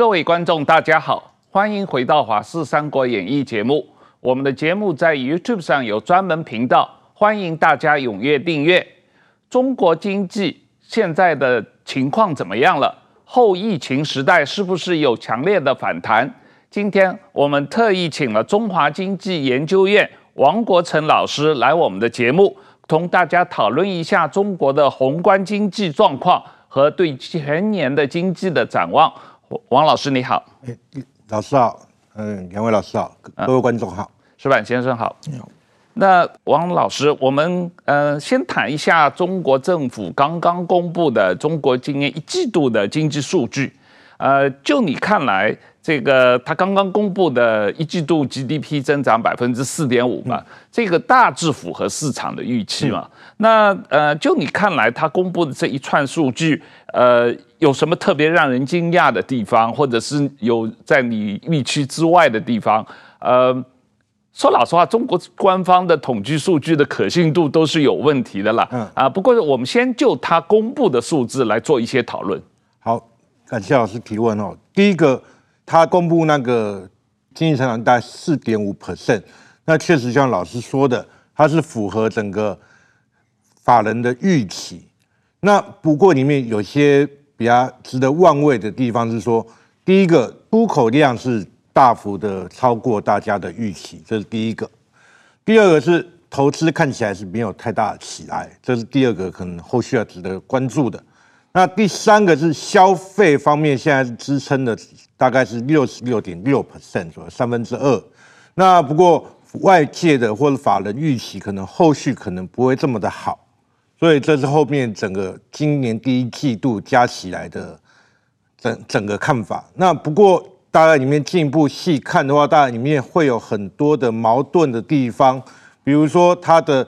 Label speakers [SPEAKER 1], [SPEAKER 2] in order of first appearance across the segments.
[SPEAKER 1] 各位观众，大家好，欢迎回到《华视三国演义》节目。我们的节目在 YouTube 上有专门频道，欢迎大家踊跃订阅。中国经济现在的情况怎么样了？后疫情时代是不是有强烈的反弹？今天我们特意请了中华经济研究院王国成老师来我们的节目，同大家讨论一下中国的宏观经济状况和对全年的经济的展望。王老师你好，
[SPEAKER 2] 哎，老师好，嗯，两位老师好，各位观众好，
[SPEAKER 1] 石板先生好。
[SPEAKER 2] 你好。
[SPEAKER 1] 那王老师，我们呃先谈一下中国政府刚刚公布的中国今年一季度的经济数据。呃，就你看来，这个他刚刚公布的一季度 GDP 增长百分之四点五嘛，这个大致符合市场的预期嘛。那呃，就你看来，他公布的这一串数据，呃，有什么特别让人惊讶的地方，或者是有在你预期之外的地方？呃，说老实话，中国官方的统计数据的可信度都是有问题的啦。嗯啊，不过我们先就他公布的数字来做一些讨论。
[SPEAKER 2] 好，感谢老师提问哦。第一个，他公布那个经济成长大概四点五 percent，那确实像老师说的，它是符合整个。法人的预期，那不过里面有些比较值得万味的地方是说，第一个出口量是大幅的超过大家的预期，这是第一个；第二个是投资看起来是没有太大的起来，这是第二个可能后续要值得关注的。那第三个是消费方面，现在是支撑的大概是六十六点六 percent 左右，三分之二。那不过外界的或者法人预期，可能后续可能不会这么的好。所以这是后面整个今年第一季度加起来的整整个看法。那不过大概里面进一步细看的话，大概里面会有很多的矛盾的地方。比如说它的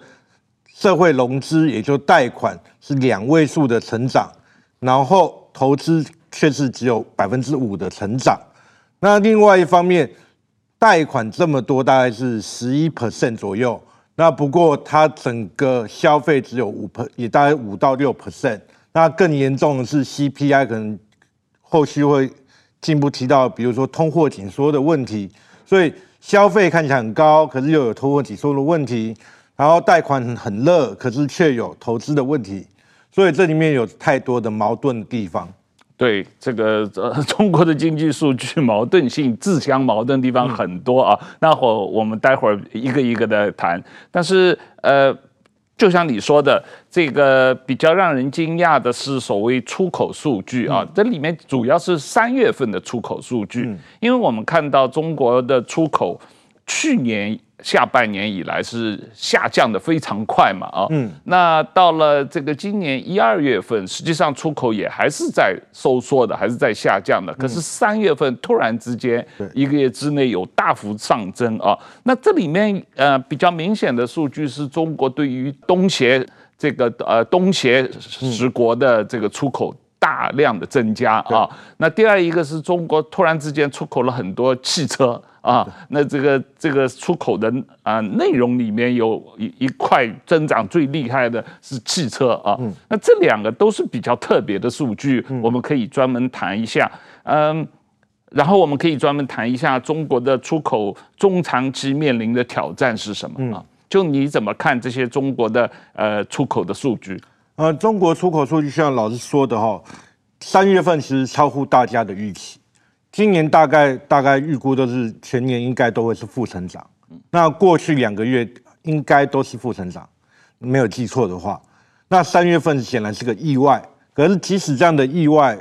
[SPEAKER 2] 社会融资，也就贷款是两位数的成长，然后投资却是只有百分之五的成长。那另外一方面，贷款这么多，大概是十一 percent 左右。那不过它整个消费只有五 per，也大概五到六 percent。那更严重的是 CPI，可能后续会进一步提到，比如说通货紧缩的问题。所以消费看起来很高，可是又有通货紧缩的问题。然后贷款很热，可是却有投资的问题。所以这里面有太多的矛盾的地方。
[SPEAKER 1] 对这个呃，中国的经济数据矛盾性自相矛盾的地方很多啊。嗯、那会我们待会儿一个一个的谈。但是呃，就像你说的，这个比较让人惊讶的是所谓出口数据啊，嗯、这里面主要是三月份的出口数据，嗯、因为我们看到中国的出口去年。下半年以来是下降的非常快嘛，啊，嗯，那到了这个今年一二月份，实际上出口也还是在收缩的，还是在下降的。可是三月份突然之间，一个月之内有大幅上增啊。那这里面呃比较明显的数据是中国对于东协这个呃东协十国的这个出口大量的增加啊。那第二一个是中国突然之间出口了很多汽车。啊，那这个这个出口的啊内容里面有一一块增长最厉害的是汽车啊，嗯、那这两个都是比较特别的数据，嗯、我们可以专门谈一下。嗯，然后我们可以专门谈一下中国的出口中长期面临的挑战是什么啊？嗯、就你怎么看这些中国的呃出口的数据？
[SPEAKER 2] 呃，中国出口数据像老师说的哈，三月份其实超乎大家的预期。今年大概大概预估都是全年应该都会是负成长，那过去两个月应该都是负成长，没有记错的话，那三月份显然是个意外。可是即使这样的意外，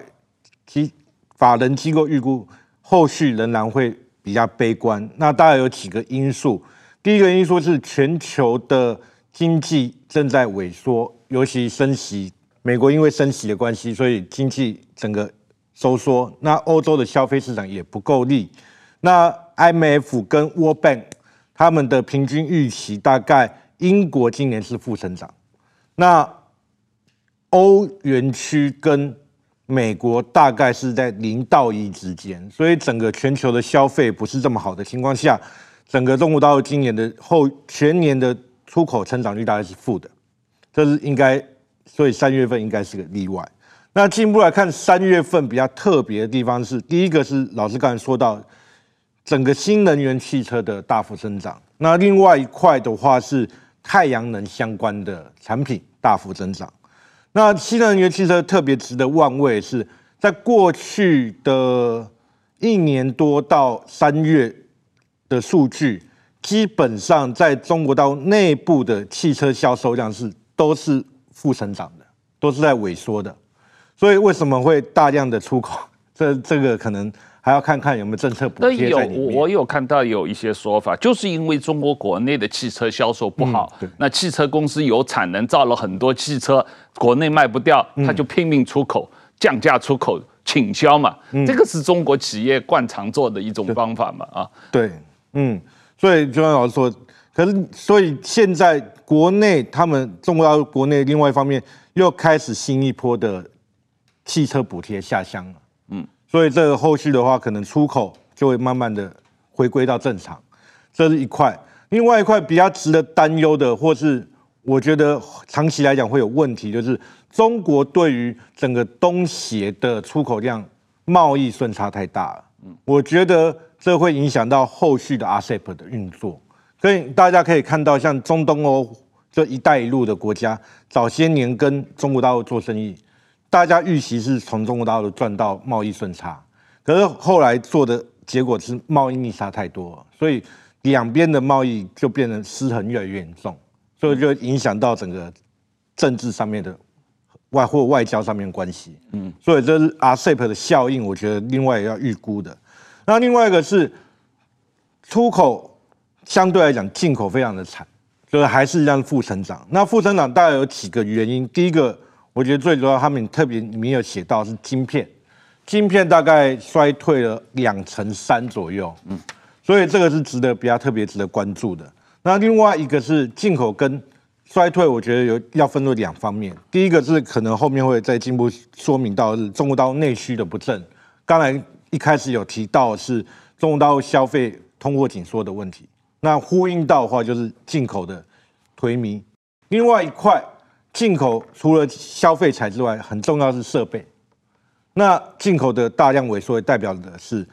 [SPEAKER 2] 其法人机构预估后续仍然会比较悲观。那大概有几个因素，第一个因素是全球的经济正在萎缩，尤其升息，美国因为升息的关系，所以经济整个。收缩，那欧洲的消费市场也不够力。那 IMF 跟 World Bank 他们的平均预期大概英国今年是负增长，那欧元区跟美国大概是在零到一之间，所以整个全球的消费不是这么好的情况下，整个中国大陆今年的后全年的出口成长率大概是负的，这是应该，所以三月份应该是个例外。那进一步来看，三月份比较特别的地方是，第一个是老师刚才说到，整个新能源汽车的大幅增长。那另外一块的话是太阳能相关的产品大幅增长。那新能源汽车特别值得玩味是，在过去的一年多到三月的数据，基本上在中国大陆内部的汽车销售量是都是负成长的，都是在萎缩的。所以为什么会大量的出口？这这个可能还要看看有没有政策补贴。
[SPEAKER 1] 有，我有看到有一些说法，就是因为中国国内的汽车销售不好，嗯、那汽车公司有产能造了很多汽车，国内卖不掉，他就拼命出口，降价出口，倾销嘛。嗯、这个是中国企业惯常做的一种方法嘛？啊，
[SPEAKER 2] 对，嗯，所以就像老师说，可是所以现在国内他们中国大陆国内另外一方面又开始新一波的。汽车补贴下乡了，嗯，所以这个后续的话，可能出口就会慢慢的回归到正常，这是一块。另外一块比较值得担忧的，或是我觉得长期来讲会有问题，就是中国对于整个东协的出口量贸易顺差太大了，嗯，我觉得这会影响到后续的 RCEP 的运作。所以大家可以看到，像中东欧这一带一路的国家，早些年跟中国大陆做生意。大家预期是从中国大陆赚到贸易顺差，可是后来做的结果是贸易逆差太多，所以两边的贸易就变得失衡越来越严重，所以就影响到整个政治上面的外或外交上面关系。嗯，所以这是 RCEP 的效应，我觉得另外也要预估的。那另外一个是出口相对来讲进口非常的惨，所以还是这样负成长。那负成长大概有几个原因，第一个。我觉得最主要，他们特别里面有写到是晶片，晶片大概衰退了两成三左右，嗯，所以这个是值得比较特别值得关注的。那另外一个是进口跟衰退，我觉得有要分为两方面。第一个是可能后面会再进一步说明到是中国大陆内需的不振，刚才一开始有提到是中国大陆消费通货紧缩的问题，那呼应到的话就是进口的颓靡。另外一块。进口除了消费材之外，很重要是设备。那进口的大量萎缩，也代表的是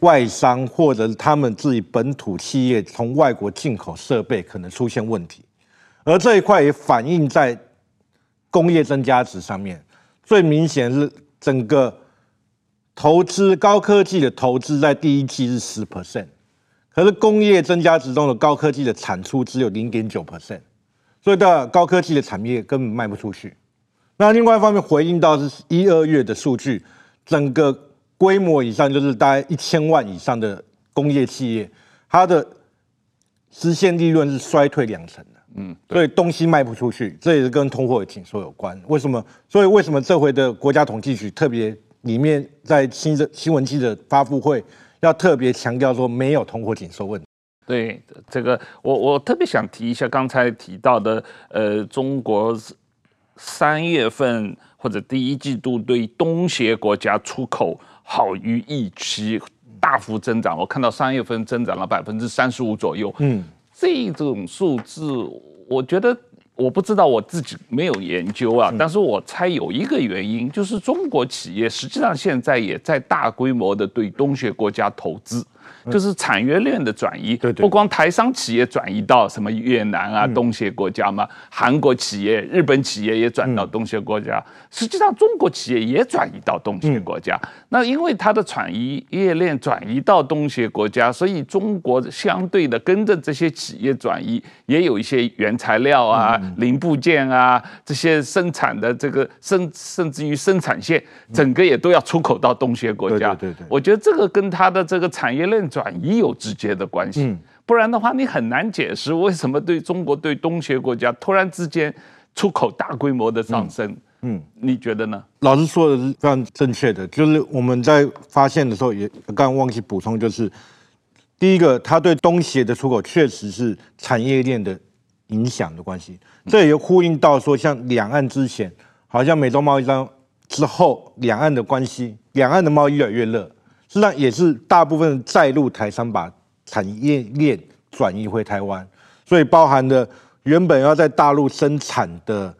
[SPEAKER 2] 外商或者是他们自己本土企业从外国进口设备可能出现问题，而这一块也反映在工业增加值上面。最明显是整个投资高科技的投资在第一季是十 percent，可是工业增加值中的高科技的产出只有零点九 percent。所以，的高科技的产业根本卖不出去。那另外一方面，回应到是一二月的数据，整个规模以上就是大概一千万以上的工业企业，它的实现利润是衰退两成的。嗯，所以东西卖不出去，这也是跟通货紧缩有关。为什么？所以为什么这回的国家统计局特别里面在新的新闻记者发布会要特别强调说没有通货紧缩问题？
[SPEAKER 1] 对这个，我我特别想提一下刚才提到的，呃，中国三月份或者第一季度对东协国家出口好于预期，大幅增长。我看到三月份增长了百分之三十五左右。嗯，这种数字，我觉得我不知道，我自己没有研究啊，但是我猜有一个原因，就是中国企业实际上现在也在大规模的对东协国家投资。就是产业链的转移，不光台商企业转移到什么越南啊、东协国家嘛，韩国企业、日本企业也转到东协国家。实际上，中国企业也转移到东协国家。那因为它的产业链转移到东协国家，所以中国相对的跟着这些企业转移，也有一些原材料啊、零部件啊这些生产的这个甚甚至于生产线，整个也都要出口到东协国家。对对对，我觉得这个跟它的这个产业链。转移有直接的关系，不然的话，你很难解释为什么对中国对东协国家突然之间出口大规模的上升。嗯，你觉得呢？
[SPEAKER 2] 老师说的是非常正确的，就是我们在发现的时候也刚刚忘记补充，就是第一个，它对东协的出口确实是产业链的影响的关系，这也呼应到说，像两岸之前，好像美中贸易战之后，两岸的关系，两岸的贸易越来越热。实际上也是大部分在陆台商把产业链转移回台湾，所以包含的原本要在大陆生产的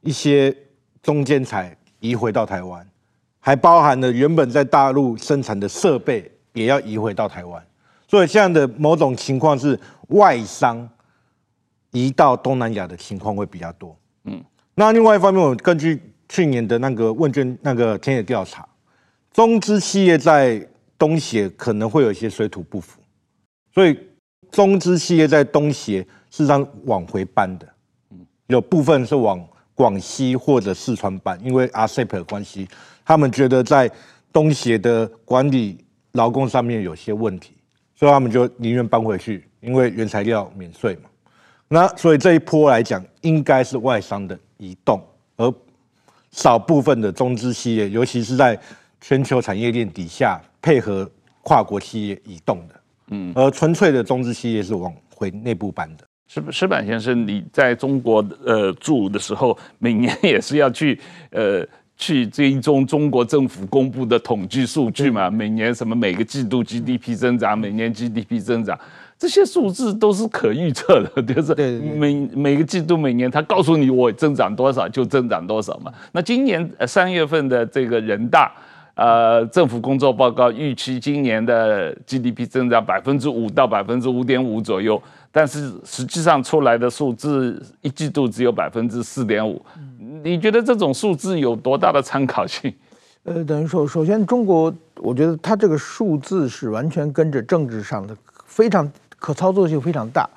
[SPEAKER 2] 一些中间材，移回到台湾，还包含了原本在大陆生产的设备也要移回到台湾。所以这样的某种情况是外商移到东南亚的情况会比较多。嗯，那另外一方面，我根据去年的那个问卷那个田野调查，中资企业在东协可能会有一些水土不服，所以中资企业在东协是让往回搬的。有部分是往广西或者四川搬，因为 RCEP 的关系，他们觉得在东协的管理劳工上面有些问题，所以他们就宁愿搬回去，因为原材料免税嘛。那所以这一波来讲，应该是外商的移动，而少部分的中资企业，尤其是在全球产业链底下配合跨国企业移动的，嗯，而纯粹的中资企业是往回内部搬的。
[SPEAKER 1] 石石板先生，你在中国呃住的时候，每年也是要去呃去追踪中国政府公布的统计数据嘛？每年什么每个季度 GDP 增长，每年 GDP 增长，这些数字都是可预测的，就是每每个季度每年他告诉你我增长多少就增长多少嘛。那今年三月份的这个人大呃政府工作报告预期今年的 GDP 增长百分之五到百分之五点五左右。但是实际上出来的数字一季度只有百分之四点五，你觉得这种数字有多大的参考性？
[SPEAKER 3] 呃，等于说，首先中国，我觉得它这个数字是完全跟着政治上的，非常可操作性非常大。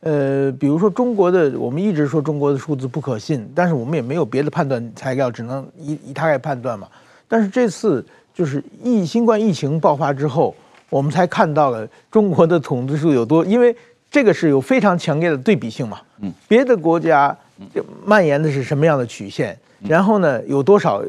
[SPEAKER 3] 呃，比如说中国的，我们一直说中国的数字不可信，但是我们也没有别的判断材料，只能以以它来判断嘛。但是这次就是疫新冠疫情爆发之后，我们才看到了中国的统计数有多，因为。这个是有非常强烈的对比性嘛？嗯，别的国家蔓延的是什么样的曲线？然后呢，有多少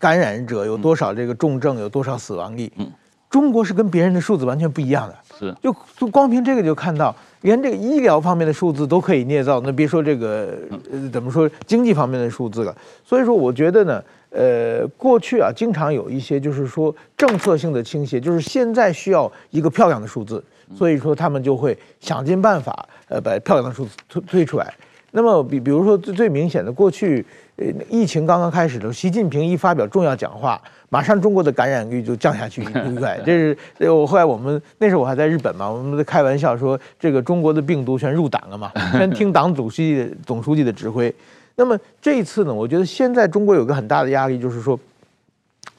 [SPEAKER 3] 感染者？有多少这个重症？有多少死亡率？嗯，中国是跟别人的数字完全不一样的。是，就就光凭这个就看到，连这个医疗方面的数字都可以捏造，那别说这个呃怎么说经济方面的数字了。所以说，我觉得呢，呃，过去啊，经常有一些就是说政策性的倾斜，就是现在需要一个漂亮的数字。所以说，他们就会想尽办法，呃，把漂亮的数字推推出来。那么，比比如说最最明显的，过去，呃，疫情刚刚开始的时候，习近平一发表重要讲话，马上中国的感染率就降下去一块。这是我后来我们那时候我还在日本嘛，我们在开玩笑说，这个中国的病毒全入党了嘛，全听党主席的总书记的指挥。那么这一次呢，我觉得现在中国有个很大的压力，就是说，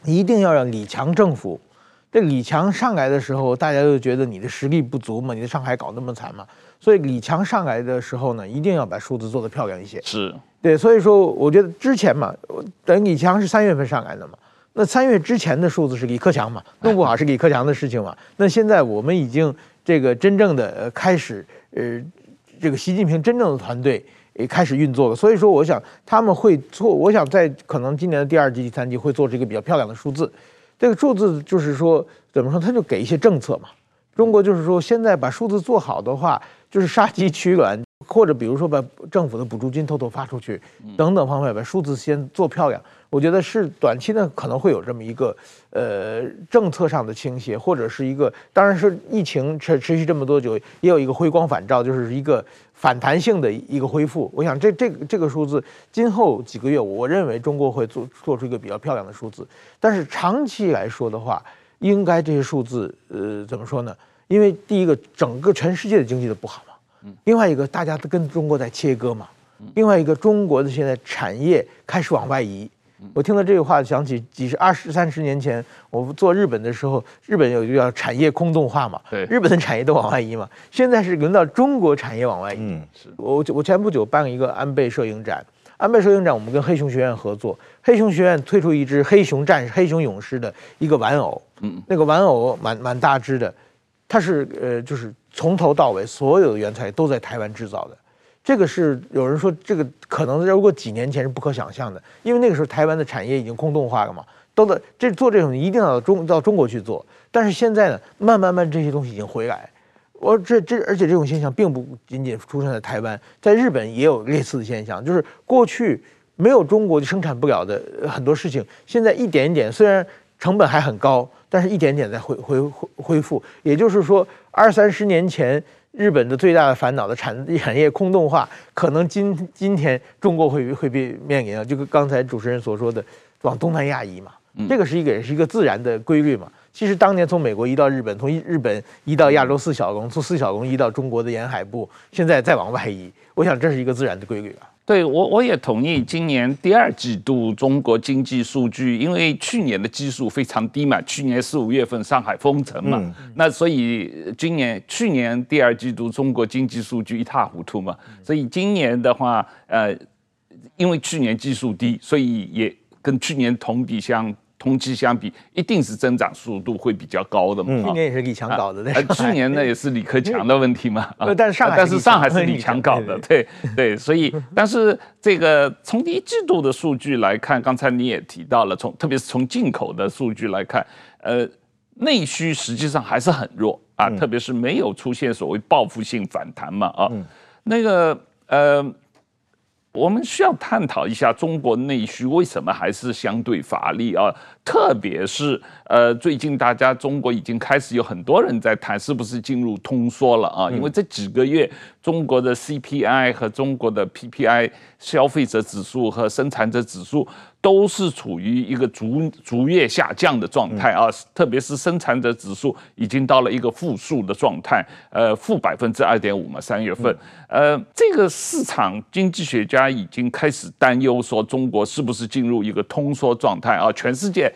[SPEAKER 3] 一定要让李强政府。这李强上来的时候，大家就觉得你的实力不足嘛，你在上海搞那么惨嘛，所以李强上来的时候呢，一定要把数字做得漂亮一些。
[SPEAKER 1] 是
[SPEAKER 3] 对，所以说我觉得之前嘛，等李强是三月份上来的嘛，那三月之前的数字是李克强嘛，弄不好是李克强的事情嘛。那现在我们已经这个真正的开始，呃，这个习近平真正的团队也开始运作了。所以说，我想他们会做，我想在可能今年的第二季、第三季会做这个比较漂亮的数字。这个数字就是说，怎么说？他就给一些政策嘛。中国就是说，现在把数字做好的话，就是杀鸡取卵，或者比如说把政府的补助金偷偷发出去，等等方面，把数字先做漂亮。我觉得是短期呢可能会有这么一个呃政策上的倾斜，或者是一个，当然是疫情持持续这么多久，也有一个回光返照，就是一个反弹性的一个恢复。我想这这个这个数字，今后几个月，我认为中国会做做出一个比较漂亮的数字。但是长期来说的话，应该这些数字呃怎么说呢？因为第一个，整个全世界的经济都不好嘛，另外一个，大家都跟中国在切割嘛，另外一个，中国的现在产业开始往外移。我听到这句话，想起几十、二十、三十年前，我做日本的时候，日本有一个叫产业空洞化嘛，对，日本的产业都往外移嘛。现在是轮到中国产业往外移。嗯，是。我我前不久办了一个安倍摄影展，安倍摄影展我们跟黑熊学院合作，黑熊学院推出一只黑熊战士、黑熊勇士的一个玩偶，嗯，那个玩偶蛮蛮大只的，它是呃就是从头到尾所有的原材料都在台湾制造的。这个是有人说，这个可能如果几年前是不可想象的，因为那个时候台湾的产业已经空洞化了嘛，都在这做这种一定要到中到中国去做。但是现在呢，慢慢慢这些东西已经回来。我这这而且这种现象并不仅仅出现在台湾，在日本也有类似的现象，就是过去没有中国就生产不了的很多事情，现在一点一点，虽然成本还很高，但是一点点在恢恢恢恢复。也就是说，二三十年前。日本的最大的烦恼的产产业空洞化，可能今今天中国会会被面临啊，就跟刚才主持人所说的，往东南亚移嘛，这个是一个也是一个自然的规律嘛。其实当年从美国移到日本，从日本移到亚洲四小龙，从四小龙移到中国的沿海部，现在再往外移，我想这是一个自然的规律啊。
[SPEAKER 1] 对我我也同意，今年第二季度中国经济数据，因为去年的基数非常低嘛，去年四五月份上海封城嘛，嗯、那所以今年去年第二季度中国经济数据一塌糊涂嘛，所以今年的话，呃，因为去年基数低，所以也跟去年同比相。同期相比，一定是增长速度会比较高的嘛。
[SPEAKER 3] 去年也是李强搞的，
[SPEAKER 1] 呃，去年呢也是李克强的问题嘛。
[SPEAKER 3] 呃，但是上海，
[SPEAKER 1] 但是上海是李强搞的，对对，所以，但是这个从第一季度的数据来看，刚才你也提到了，从特别是从进口的数据来看，呃，内需实际上还是很弱啊，特别是没有出现所谓报复性反弹嘛啊，那个呃。我们需要探讨一下中国内需为什么还是相对乏力啊？特别是呃，最近大家中国已经开始有很多人在谈是不是进入通缩了啊？因为这几个月中国的 CPI 和中国的 PPI 消费者指数和生产者指数。都是处于一个逐逐月下降的状态啊，特别是生产者指数已经到了一个负数的状态，呃，负百分之二点五嘛，三月份，呃，这个市场经济学家已经开始担忧说，中国是不是进入一个通缩状态啊？全世界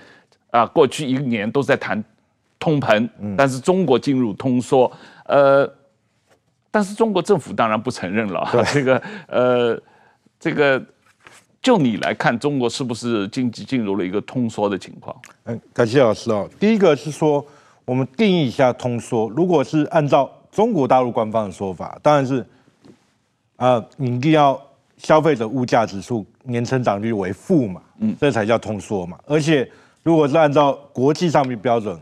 [SPEAKER 1] 啊，过去一年都在谈通膨，但是中国进入通缩，呃，但是中国政府当然不承认了，这个，呃，这个。就你来看，中国是不是经济进入了一个通缩的情况？
[SPEAKER 2] 嗯，感谢老师哦。第一个是说，我们定义一下通缩。如果是按照中国大陆官方的说法，当然是，啊、呃，你一定要消费者物价指数年成长率为负嘛，嗯，这才叫通缩嘛。而且，如果是按照国际上面标准，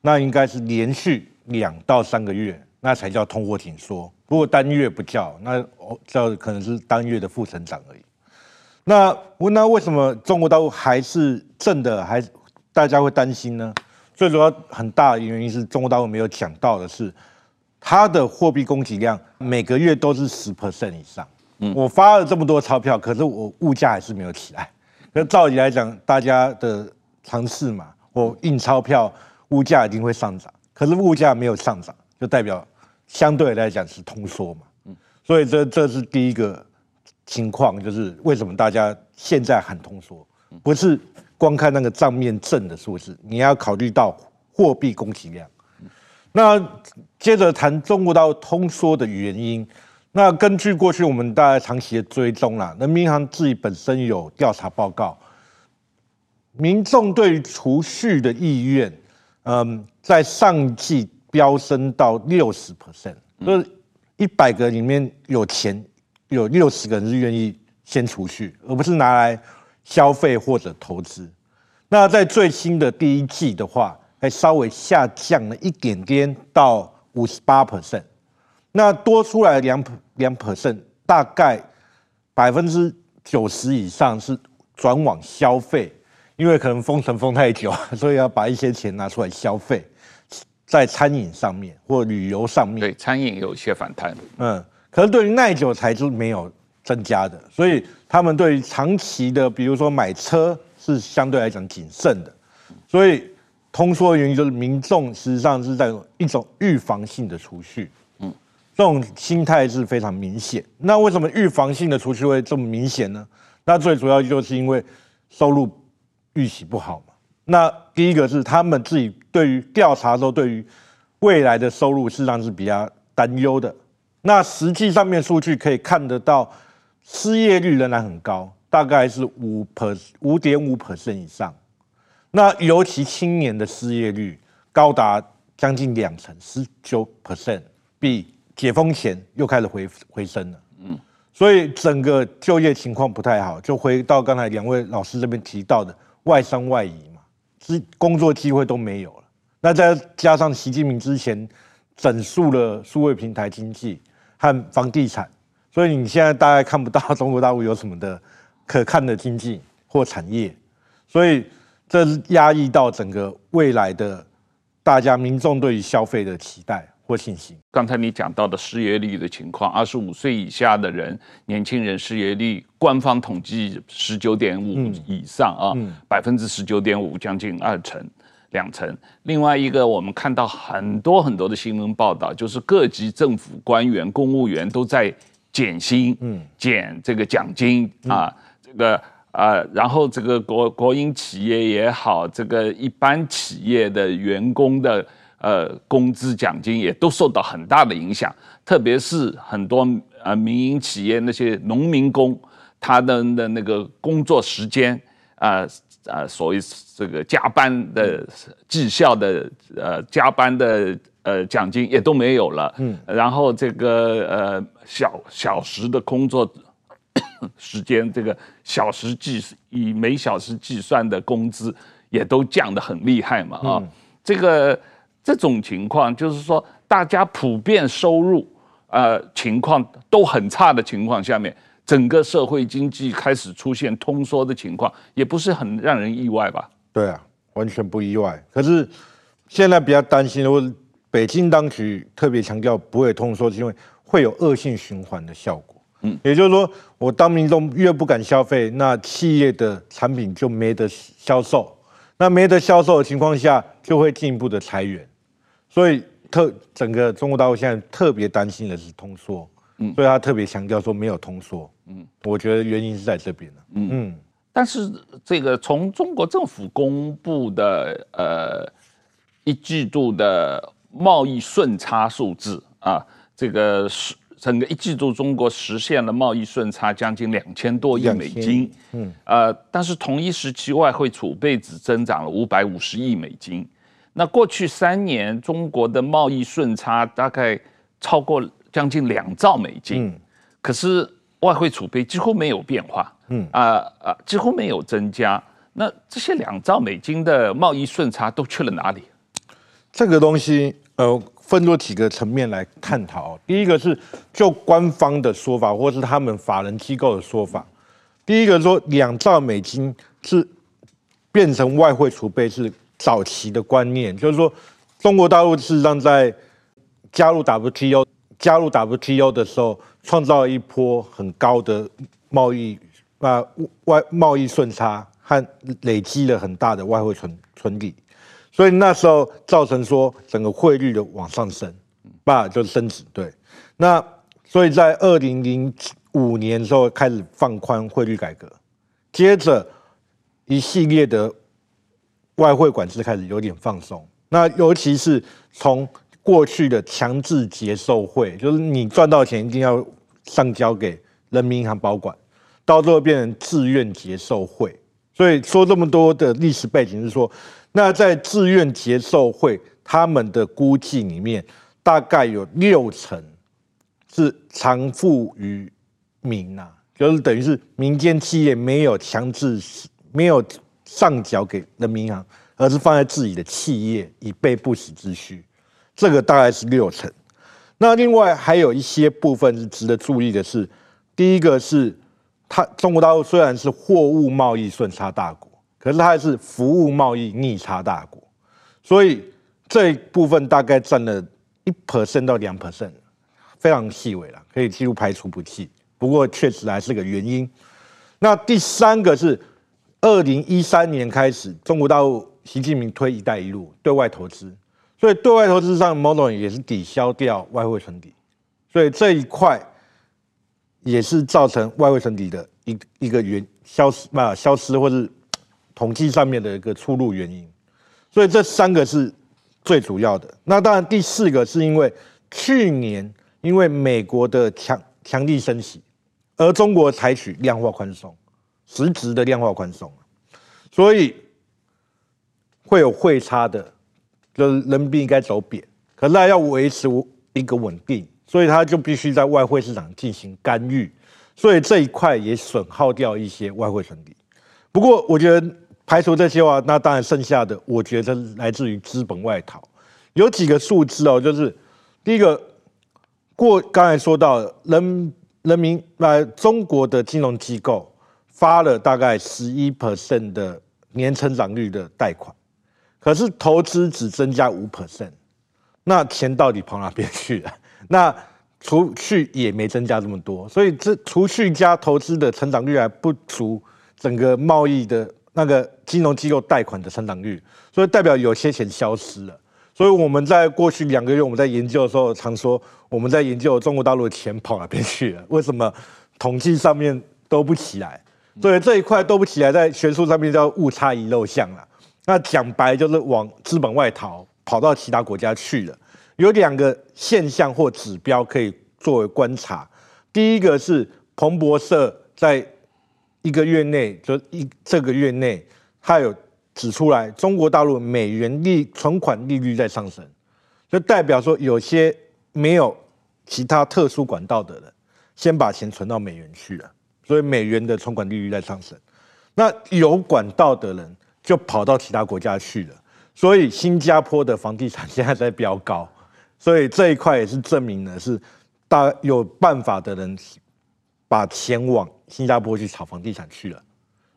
[SPEAKER 2] 那应该是连续两到三个月，那才叫通货紧缩。如果单月不叫，那哦叫可能是单月的负成长而已。那问那为什么中国大陆还是正的，还大家会担心呢？最主要很大的原因是中国大陆没有讲到的是，它的货币供给量每个月都是十 percent 以上。嗯，我发了这么多钞票，可是我物价还是没有起来。那照理来讲，大家的常识嘛，我印钞票，物价一定会上涨。可是物价没有上涨，就代表相对来讲是通缩嘛。嗯，所以这这是第一个。情况就是为什么大家现在很通缩，不是光看那个账面正的数字，你要考虑到货币供给量。那接着谈中国大陆通缩的原因，那根据过去我们大家长期的追踪啦，人民银行自己本身有调查报告，民众对于储蓄的意愿，嗯，在上季飙升到六十 percent，就是一百个里面有钱。有六十个人是愿意先储蓄，而不是拿来消费或者投资。那在最新的第一季的话，还稍微下降了一点点到五十八 percent。那多出来两两 percent，大概百分之九十以上是转往消费，因为可能封城封太久，所以要把一些钱拿出来消费，在餐饮上面或旅游上面。
[SPEAKER 1] 对，餐饮有一些反弹。
[SPEAKER 2] 嗯。可是对于耐久财是没有增加的，所以他们对于长期的，比如说买车是相对来讲谨慎的。所以通缩的原因就是民众实际上是在一种预防性的储蓄，嗯，这种心态是非常明显。那为什么预防性的储蓄会这么明显呢？那最主要就是因为收入预期不好嘛。那第一个是他们自己对于调查的时候，对于未来的收入实际上是比较担忧的。那实际上面数据可以看得到，失业率仍然很高，大概是五 per 五点五 percent 以上。那尤其青年的失业率高达将近两成，十九 percent，比解封前又开始回回升了。嗯，所以整个就业情况不太好，就回到刚才两位老师这边提到的外商外移嘛，是工作机会都没有了。那再加上习近平之前整肃了数位平台经济。和房地产，所以你现在大概看不到中国大陆有什么的可看的经济或产业，所以这是压抑到整个未来的大家民众对于消费的期待或信心。
[SPEAKER 1] 刚才你讲到的失业率的情况，二十五岁以下的人，年轻人失业率，官方统计十九点五以上啊，百分之十九点五，将近二成、两成。另外一个，我们看到很多很多的新闻报道，就是各级政府官员、公务员都在减薪，嗯，减这个奖金啊，这个。啊，然后这个国国营企业也好，这个一般企业的员工的呃工资奖金也都受到很大的影响，特别是很多呃民营企业那些农民工，他的的那个工作时间啊啊，所谓这个加班的绩效的呃加班的呃奖金也都没有了，嗯，然后这个呃小小时的工作。时间这个小时计以每小时计算的工资也都降得很厉害嘛啊，这个这种情况就是说大家普遍收入呃情况都很差的情况下面，整个社会经济开始出现通缩的情况，也不是很让人意外吧？
[SPEAKER 2] 对啊，完全不意外。可是现在比较担心的，我北京当局特别强调不会通缩，是因为会有恶性循环的效果。嗯，也就是说，我当民众越不敢消费，那企业的产品就没得销售，那没得销售的情况下，就会进一步的裁员，所以特整个中国大陆现在特别担心的是通缩，嗯，所以他特别强调说没有通缩，嗯，我觉得原因是在这边，嗯。嗯，
[SPEAKER 1] 但是这个从中国政府公布的呃一季度的贸易顺差数字啊，这个是。整个一季度，中国实现了贸易顺差将近两千多亿美金，嗯，呃，但是同一时期外汇储备只增长了五百五十亿美金。那过去三年，中国的贸易顺差大概超过将近两兆美金，嗯，可是外汇储备几乎没有变化，嗯，啊啊，几乎没有增加。那这些两兆美金的贸易顺差都去了哪里？
[SPEAKER 2] 这个东西，呃。分多几个层面来探讨。第一个是就官方的说法，或是他们法人机构的说法。第一个说两兆美金是变成外汇储备是早期的观念，就是说中国大陆事实上在加入 WTO 加入 WTO 的时候，创造了一波很高的贸易啊外贸易顺差和累积了很大的外汇存存底。所以那时候造成说整个汇率的往上升，吧，就是升值。对，那所以在二零零五年的时候开始放宽汇率改革，接着一系列的外汇管制开始有点放松。那尤其是从过去的强制结售汇，就是你赚到钱一定要上交给人民银行保管，到最后变成自愿结售汇。所以说这么多的历史背景是说。那在自愿结售会，他们的估计里面，大概有六成是藏富于民啊，就是等于是民间企业没有强制没有上缴给人民银行，而是放在自己的企业以备不时之需，这个大概是六成。那另外还有一些部分是值得注意的是，第一个是它中国大陆虽然是货物贸易顺差大国。可是它还是服务贸易逆差大国，所以这一部分大概占了一 percent 到两 percent，非常细微了，可以几乎排除不计。不过确实还是个原因。那第三个是二零一三年开始，中国大陆习近平推“一带一路”对外投资，所以对外投资上某种也是抵消掉外汇存底，所以这一块也是造成外汇存底的一一个原消失嘛，消失或是。统计上面的一个出入原因，所以这三个是最主要的。那当然，第四个是因为去年因为美国的强强力升息，而中国采取量化宽松，实质的量化宽松，所以会有汇差的，就是人民币应该走贬，可是它要维持一个稳定，所以他就必须在外汇市场进行干预，所以这一块也损耗掉一些外汇存底。不过，我觉得。排除这些话，那当然剩下的，我觉得来自于资本外逃。有几个数字哦，就是第一个，过刚才说到人人民呃中国的金融机构发了大概十一 percent 的年成长率的贷款，可是投资只增加五 percent，那钱到底跑哪边去了？那储蓄也没增加这么多，所以这储蓄加投资的成长率还不足整个贸易的那个金融机构贷款的成长率，所以代表有些钱消失了。所以我们在过去两个月我们在研究的时候，常说我们在研究中国大陆的钱跑哪边去了？为什么统计上面都不起来？所以这一块都不起来，在学术上面叫误差遗漏项了。那讲白就是往资本外逃，跑到其他国家去了。有两个现象或指标可以作为观察。第一个是彭博社在一个月内，就一这个月内，它有指出来，中国大陆美元利存款利率在上升，就代表说有些没有其他特殊管道的人，先把钱存到美元去了，所以美元的存款利率在上升。那有管道的人就跑到其他国家去了，所以新加坡的房地产现在在飙高。所以这一块也是证明了，是大有办法的人把钱往新加坡去炒房地产去了，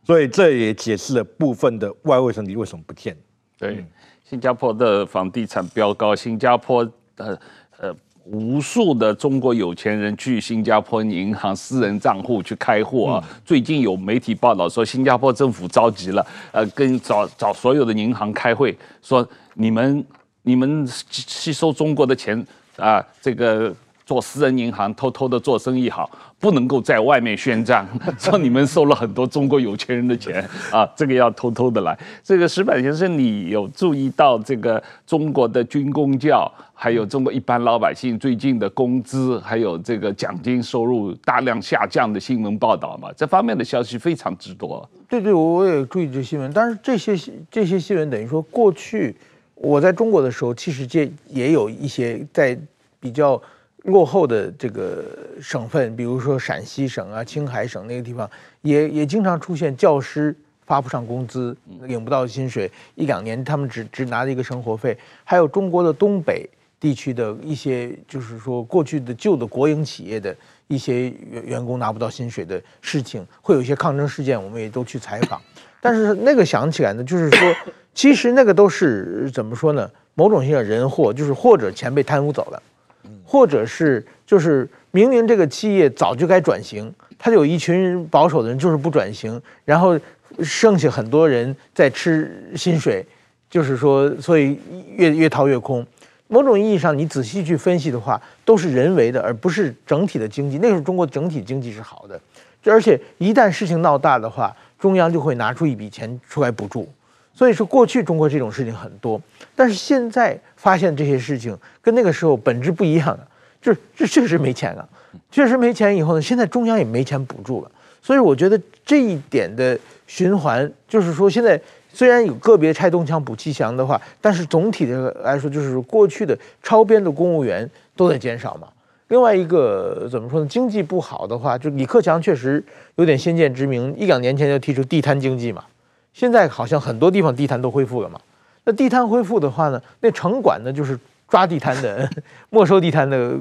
[SPEAKER 2] 所以这也解释了部分的外汇存底为什么不见。
[SPEAKER 1] 对，新加坡的房地产飙高，新加坡的呃无数的中国有钱人去新加坡银行私人账户去开户啊。最近有媒体报道说，新加坡政府着急了，呃，跟找找所有的银行开会，说你们。你们吸吸收中国的钱啊，这个做私人银行偷偷的做生意好，不能够在外面宣战，说你们收了很多中国有钱人的钱啊，这个要偷偷的来。这个石板先生，你有注意到这个中国的军工教，还有中国一般老百姓最近的工资，还有这个奖金收入大量下降的新闻报道吗？这方面的消息非常之多。
[SPEAKER 3] 对对，我也注意这新闻，但是这些这些新闻等于说过去。我在中国的时候，其实这也有一些在比较落后的这个省份，比如说陕西省啊、青海省那个地方，也也经常出现教师发不上工资，领不到薪水，一两年他们只只拿着一个生活费。还有中国的东北地区的一些，就是说过去的旧的国营企业的一些员员工拿不到薪水的事情，会有一些抗争事件，我们也都去采访。但是那个想起来呢，就是说。其实那个都是怎么说呢？某种性的人祸，就是或者钱被贪污走了，或者是就是明明这个企业早就该转型，他就有一群保守的人就是不转型，然后剩下很多人在吃薪水，就是说，所以越越掏越空。某种意义上，你仔细去分析的话，都是人为的，而不是整体的经济。那时候中国整体经济是好的，而且一旦事情闹大的话，中央就会拿出一笔钱出来补助。所以说，过去中国这种事情很多，但是现在发现这些事情跟那个时候本质不一样了，就是这确实没钱了，确实没钱以后呢，现在中央也没钱补助了。所以我觉得这一点的循环，就是说现在虽然有个别拆东墙补西墙的话，但是总体的来说，就是过去的超编的公务员都在减少嘛。另外一个怎么说呢？经济不好的话，就李克强确实有点先见之明，一两年前就提出地摊经济嘛。现在好像很多地方地摊都恢复了嘛，那地摊恢复的话呢，那城管呢就是抓地摊的，没收地摊的，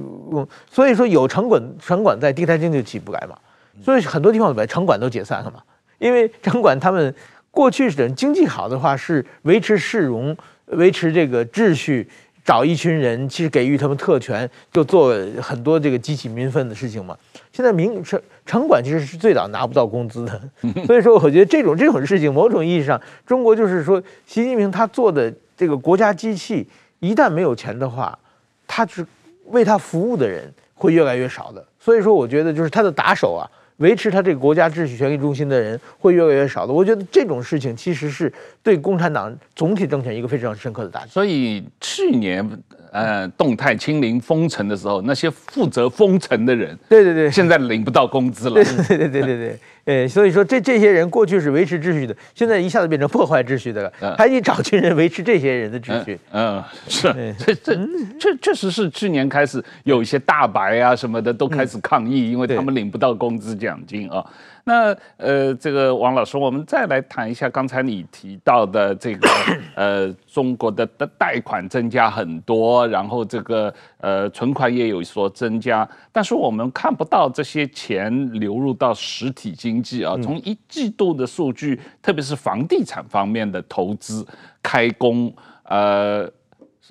[SPEAKER 3] 所以说有城管城管在，地摊经济起不来嘛，所以很多地方把城管都解散了嘛，因为城管他们过去是经济好的话是维持市容，维持这个秩序。找一群人，其实给予他们特权，就做很多这个激起民愤的事情嘛。现在民城城管其实是最早拿不到工资的，所以说我觉得这种这种事情，某种意义上，中国就是说，习近平他做的这个国家机器，一旦没有钱的话，他是为他服务的人会越来越少的。所以说，我觉得就是他的打手啊。维持他这个国家秩序、权力中心的人会越来越少的。我觉得这种事情其实是对共产党总体政权一个非常深刻的打击。
[SPEAKER 1] 所以去年呃动态清零封城的时候，那些负责封城的人，
[SPEAKER 3] 对对对，
[SPEAKER 1] 现在领不到工资了。
[SPEAKER 3] 对对对对对对。呃，所以说这这些人过去是维持秩序的，现在一下子变成破坏秩序的了，嗯、还得找群人维持这些人的秩序。
[SPEAKER 1] 嗯，嗯是，这这确确实是去年开始有一些大白啊什么的都开始抗议，嗯、因为他们领不到工资奖金啊。那呃，这个王老师，我们再来谈一下刚才你提到的这个呃，中国的的贷款增加很多，然后这个呃存款也有所增加，但是我们看不到这些钱流入到实体经济啊。从一季度的数据，特别是房地产方面的投资开工，呃。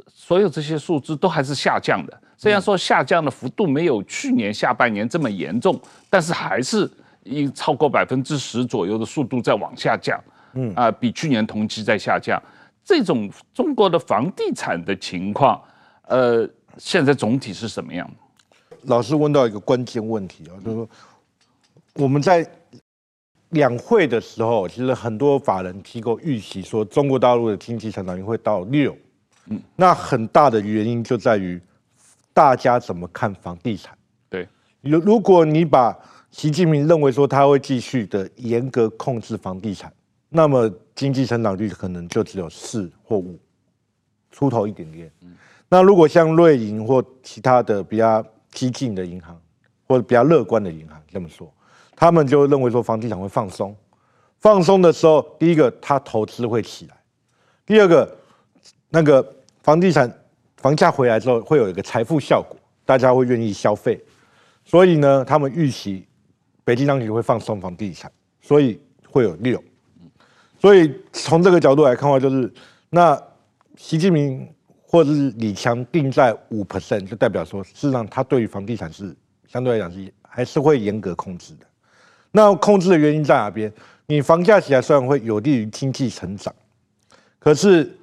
[SPEAKER 1] 所有这些数字都还是下降的。虽然说下降的幅度没有去年下半年这么严重，但是还是以超过百分之十左右的速度在往下降。嗯啊，比去年同期在下降。这种中国的房地产的情况，呃，现在总体是什么样？
[SPEAKER 2] 老师问到一个关键问题啊，就是说我们在两会的时候，其实很多法人机构预期说中国大陆的经济成长率会到六，嗯，那很大的原因就在于大家怎么看房地产。
[SPEAKER 1] 对，
[SPEAKER 2] 如如果你把习近平认为说他会继续的严格控制房地产，那么经济成长率可能就只有四或五出头一点点。那如果像瑞银或其他的比较激进的银行，或者比较乐观的银行这么说，他们就认为说房地产会放松。放松的时候，第一个它投资会起来，第二个那个房地产房价回来之后会有一个财富效果，大家会愿意消费。所以呢，他们预期北京当局会放松房地产，所以会有六。所以从这个角度来看的话，就是那习近平或者是李强定在五 percent，就代表说，事实上他对于房地产是相对来讲是还是会严格控制的。那控制的原因在哪边？你房价起来虽然会有利于经济成长，可是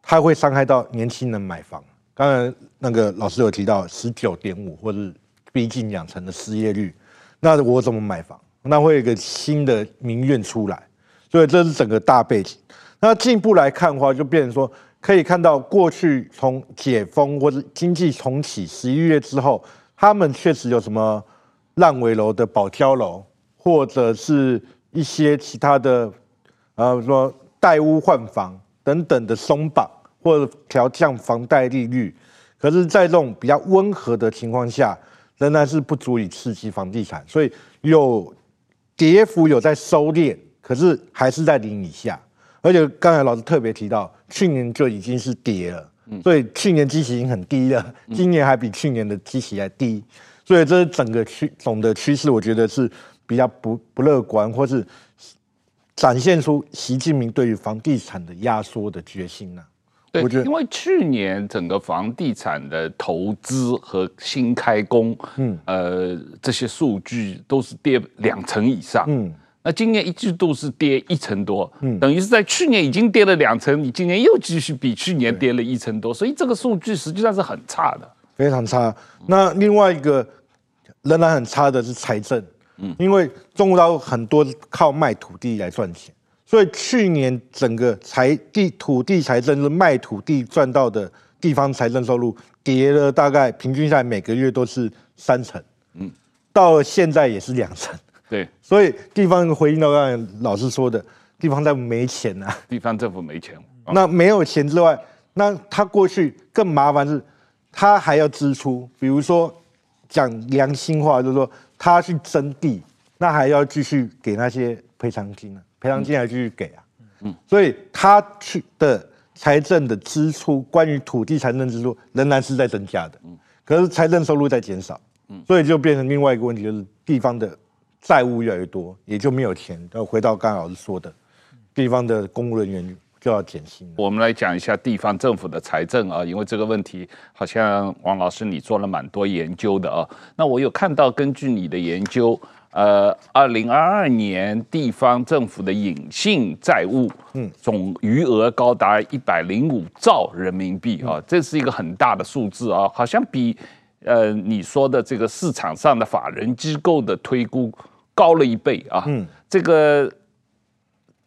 [SPEAKER 2] 它会伤害到年轻人买房。刚才那个老师有提到十九点五或者逼近两成的失业率，那我怎么买房？那会有一个新的民怨出来。所以这是整个大背景。那进一步来看的话，就变成说，可以看到过去从解封或者经济重启十一月之后，他们确实有什么烂尾楼的保交楼，或者是一些其他的，呃，说贷屋换房等等的松绑，或者调降房贷利率。可是，在这种比较温和的情况下，仍然是不足以刺激房地产，所以有跌幅有在收敛。可是还是在零以下，而且刚才老师特别提到，去年就已经是跌了，所以去年基期已经很低了，今年还比去年的基期还低，所以这是整个趋总的趋势，我觉得是比较不不乐观，或是展现出习近平对于房地产的压缩的决心呢、啊？
[SPEAKER 1] 对，因为去年整个房地产的投资和新开工，嗯，呃，这些数据都是跌两成以上，嗯。那今年一季度是跌一成多，嗯，等于是在去年已经跌了两成，你今年又继续比去年跌了一成多，所以这个数据实际上是很差的，
[SPEAKER 2] 非常差。那另外一个仍然很差的是财政，嗯，因为中国大陆很多靠卖土地来赚钱，所以去年整个财地土地财政是卖土地赚到的地方财政收入跌了大概平均下来每个月都是三成，嗯，到了现在也是两成。
[SPEAKER 1] 对，
[SPEAKER 2] 所以地方回应到刚才老师说的，地方政府没钱啊，
[SPEAKER 1] 地方政府没钱。
[SPEAKER 2] 那没有钱之外，那他过去更麻烦是，他还要支出，比如说讲良心话，就是说他去征地，那还要继续给那些赔偿金啊，赔偿金还继续给啊，嗯，所以他去的财政的支出，关于土地财政支出仍然是在增加的，嗯，可是财政收入在减少，嗯，所以就变成另外一个问题，就是地方的。债务越来越多，也就没有钱。要回到刚才老师说的，地方的公务人员就要减薪。
[SPEAKER 1] 我们来讲一下地方政府的财政啊，因为这个问题好像王老师你做了蛮多研究的啊。那我有看到，根据你的研究，呃，二零二二年地方政府的隐性债务，嗯，总余额高达一百零五兆人民币啊，这是一个很大的数字啊，好像比。呃，你说的这个市场上的法人机构的推估高了一倍啊。嗯，这个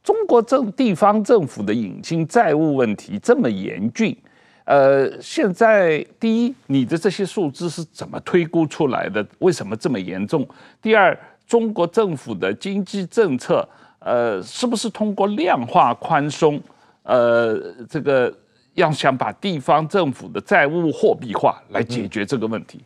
[SPEAKER 1] 中国政地方政府的隐性债务问题这么严峻，呃，现在第一，你的这些数字是怎么推估出来的？为什么这么严重？第二，中国政府的经济政策，呃，是不是通过量化宽松，呃，这个？要想把地方政府的债务货币化来解决这个问题。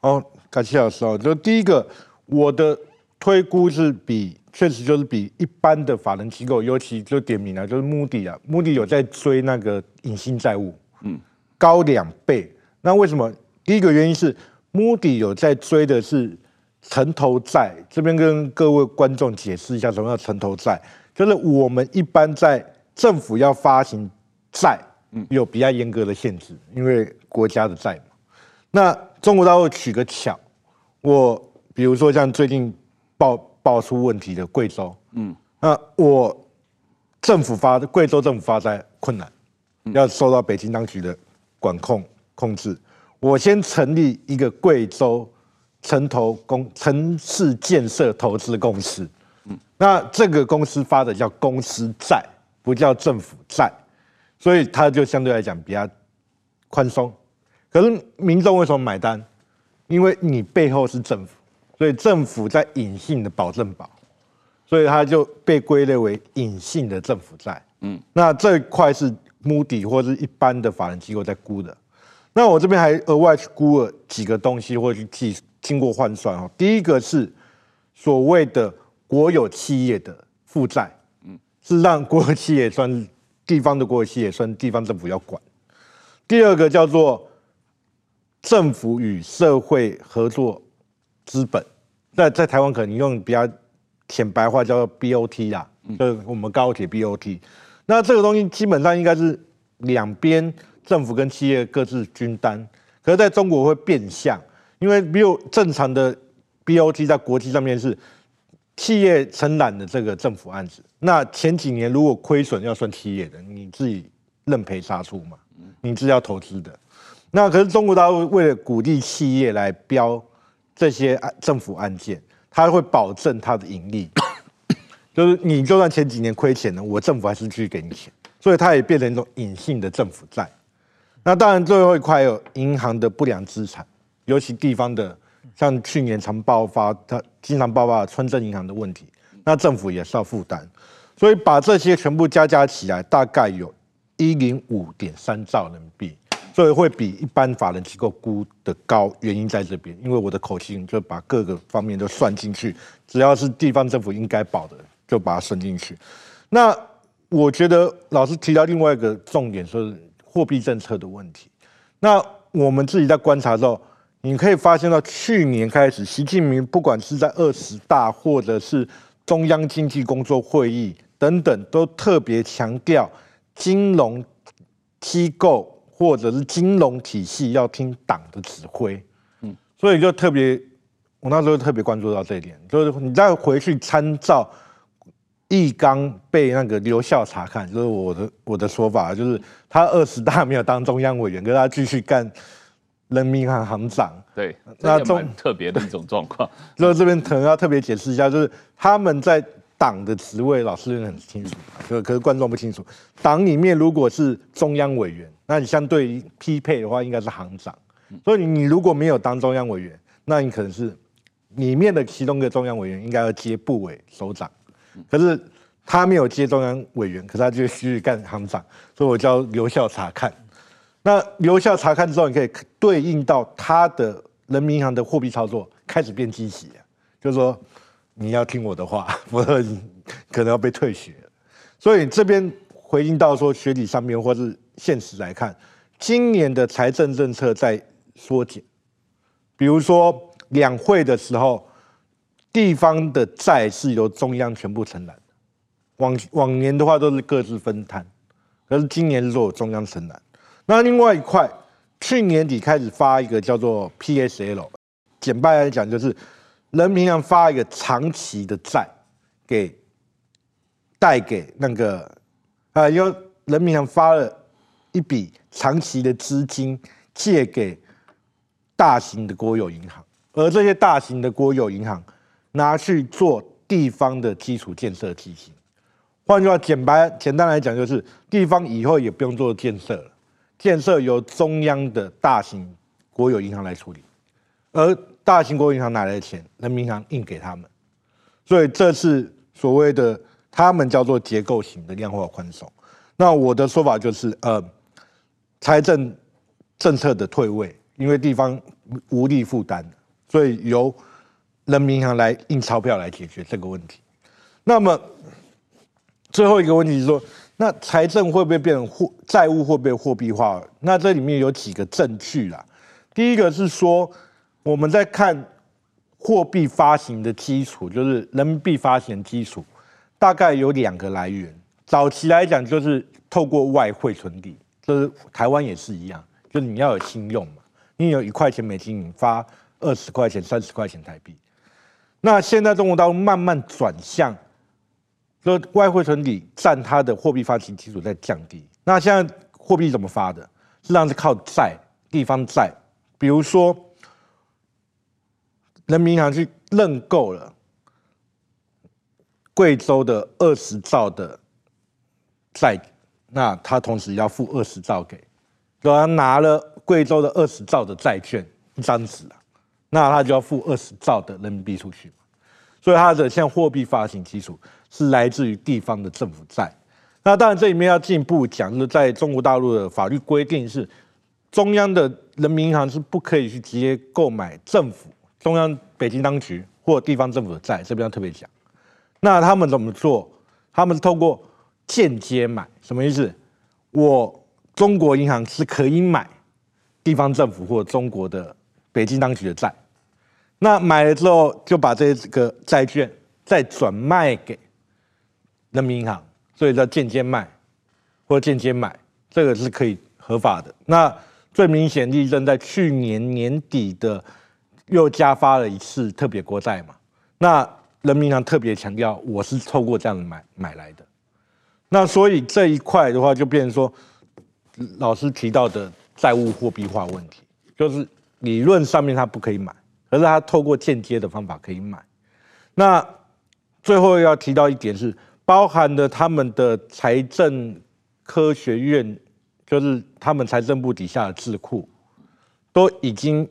[SPEAKER 2] 哦，感谢老师哦。就第一个，我的推估是比确实就是比一般的法人机构，尤其就点名了，就是穆迪啊，穆迪有在追那个隐性债务，嗯，高两倍。那为什么？第一个原因是穆迪有在追的是城投债。这边跟各位观众解释一下什么叫城投债，就是我们一般在政府要发行债。有比较严格的限制，因为国家的债嘛。那中国大陆取个巧，我比如说像最近爆爆出问题的贵州，嗯，那我政府发贵州政府发债困难，要受到北京当局的管控控制，我先成立一个贵州城投公城市建设投资公司，嗯那这个公司发的叫公司债，不叫政府债，所以它就相对来讲比较宽松。可是民众为什么买单？因为你背后是政府，所以政府在隐性的保证保，所以它就被归类为隐性的政府债。嗯，那这一块是 Moody 或是一般的法人机构在估的。那我这边还额外去估了几个东西，或者去计经过换算哦。第一个是所谓的国有企业的负债，嗯，是让国有企业算地方的国有企业算地方政府要管。第二个叫做政府与社会合作资本，在在台湾可能用比较浅白话叫做 BOT 啦，就是我们高铁 BOT。那这个东西基本上应该是两边。政府跟企业各自均担，可是在中国会变相，因为比如正常的 BOT 在国际上面是企业承揽的这个政府案子，那前几年如果亏损要算企业的，你自己认赔杀出嘛，你是要投资的。那可是中国大陆为了鼓励企业来标这些政府案件，他会保证他的盈利，就是你就算前几年亏钱了，我政府还是继续给你钱，所以它也变成一种隐性的政府债。那当然，最后一块有银行的不良资产，尤其地方的，像去年常爆发，它经常爆发村镇银行的问题，那政府也是要负担，所以把这些全部加加起来，大概有一零五点三兆人民币，所以会比一般法人机构估的高，原因在这边，因为我的口径就把各个方面都算进去，只要是地方政府应该保的，就把它算进去。那我觉得老师提到另外一个重点是。货币政策的问题，那我们自己在观察的时候，你可以发现到去年开始，习近平不管是在二十大或者是中央经济工作会议等等，都特别强调金融机构或者是金融体系要听党的指挥。嗯，所以就特别，我那时候特别关注到这一点，就是你再回去参照。易纲被那个留校察看，就是我的我的说法，就是他二十大没有当中央委员，可是他继续干人民银行行长。
[SPEAKER 1] 对，那这蛮特别的一种状况。
[SPEAKER 2] 所以这边可能要特别解释一下，就是他们在党的职位，老师很清楚，可可是观众不清楚。党里面如果是中央委员，那你相对于匹配的话，应该是行长。所以你如果没有当中央委员，那你可能是里面的其中一个中央委员，应该要接部委首长。可是他没有接中央委员，可是他就继续干行长，所以我叫留校查看。那留校察看之后，你可以对应到他的人民银行的货币操作开始变积极，就是说你要听我的话，否则可能要被退学。所以这边回应到说学理上面或是现实来看，今年的财政政策在缩减，比如说两会的时候。地方的债是由中央全部承揽，往往年的话都是各自分摊，可是今年是说有中央承揽。那另外一块，去年底开始发一个叫做 PSL，简单来讲就是人民银行发一个长期的债，给贷给那个啊，因为人民银行发了一笔长期的资金借给大型的国有银行，而这些大型的国有银行。拿去做地方的基础建设基金，换句话简白简单来讲，就是地方以后也不用做建设了，建设由中央的大型国有银行来处理，而大型国有银行哪来的钱？人民银行印给他们，所以这是所谓的他们叫做结构型的量化宽松。那我的说法就是，呃，财政政策的退位，因为地方无力负担，所以由人民银行来印钞票来解决这个问题。那么最后一个问题是说，那财政会不会变成货债务会不会货币化？那这里面有几个证据啦。第一个是说，我们在看货币发行的基础，就是人民币发行的基础，大概有两个来源。早期来讲，就是透过外汇存底，就是台湾也是一样，就是你要有信用嘛，你有一块钱美金，你发二十块钱、三十块钱台币。那现在中国大陆慢慢转向，说外汇存底占它的货币发行基础在降低。那现在货币怎么发的？实际上是靠债，地方债，比如说人民银行去认购了贵州的二十兆的债，那他同时要付二十兆给，对吧？拿了贵州的二十兆的债券一张纸。那他就要付二十兆的人民币出去，所以他的像货币发行基础是来自于地方的政府债。那当然这里面要进一步讲，就是在中国大陆的法律规定是，中央的人民银行是不可以去直接购买政府、中央北京当局或地方政府的债，这边要特别讲。那他们怎么做？他们是透过间接买，什么意思？我中国银行是可以买地方政府或中国的。北京当局的债，那买了之后就把这个债券再转卖给人民银行，所以叫间接卖或间接买，这个是可以合法的。那最明显例证在去年年底的又加发了一次特别国债嘛，那人民银行特别强调我是透过这样买买来的，那所以这一块的话就变成说老师提到的债务货币化问题，就是。理论上面他不可以买，可是他透过间接的方法可以买。那最后要提到一点是，包含了他们的财政科学院，就是他们财政部底下的智库，都已经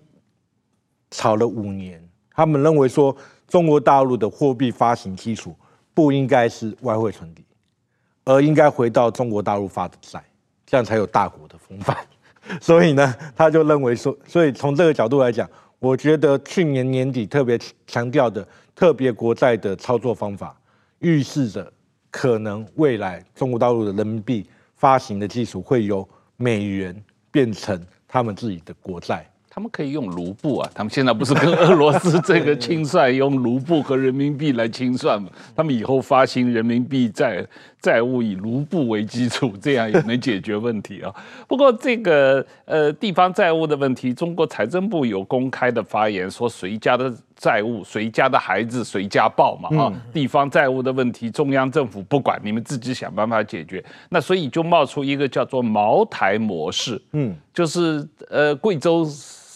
[SPEAKER 2] 吵了五年。他们认为说，中国大陆的货币发行基础不应该是外汇存底，而应该回到中国大陆发的债，这样才有大国的风范。所以呢，他就认为说，所以从这个角度来讲，我觉得去年年底特别强调的特别国债的操作方法，预示着可能未来中国大陆的人民币发行的基础会由美元变成他们自己的国债。
[SPEAKER 1] 他们可以用卢布啊，他们现在不是跟俄罗斯这个清算用卢布和人民币来清算吗？他们以后发行人民币债债务以卢布为基础，这样也能解决问题啊。不过这个呃地方债务的问题，中国财政部有公开的发言说，谁家的债务谁家的孩子谁家抱嘛啊，地方债务的问题中央政府不管，你们自己想办法解决。那所以就冒出一个叫做茅台模式，嗯，就是呃贵州。